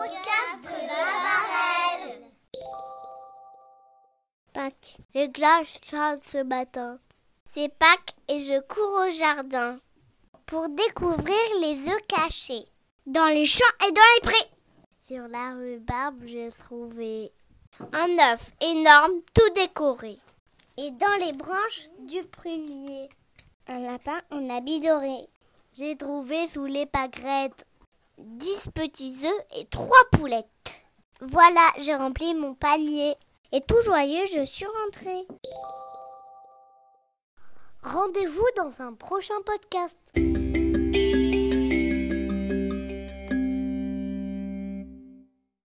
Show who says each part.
Speaker 1: podcast de la Pâques. Les glaces chantent ce matin. C'est Pâques et je cours au jardin pour découvrir les œufs cachés
Speaker 2: dans les champs et dans les prés.
Speaker 1: Sur la rue Barbe j'ai trouvé un œuf énorme tout décoré et dans les branches du prunier.
Speaker 2: Un lapin en habit doré.
Speaker 1: J'ai trouvé sous les pâquerettes dix petits œufs et trois poulettes. Voilà, j'ai rempli mon panier.
Speaker 2: Et tout joyeux, je suis rentrée.
Speaker 1: Rendez-vous dans un prochain podcast.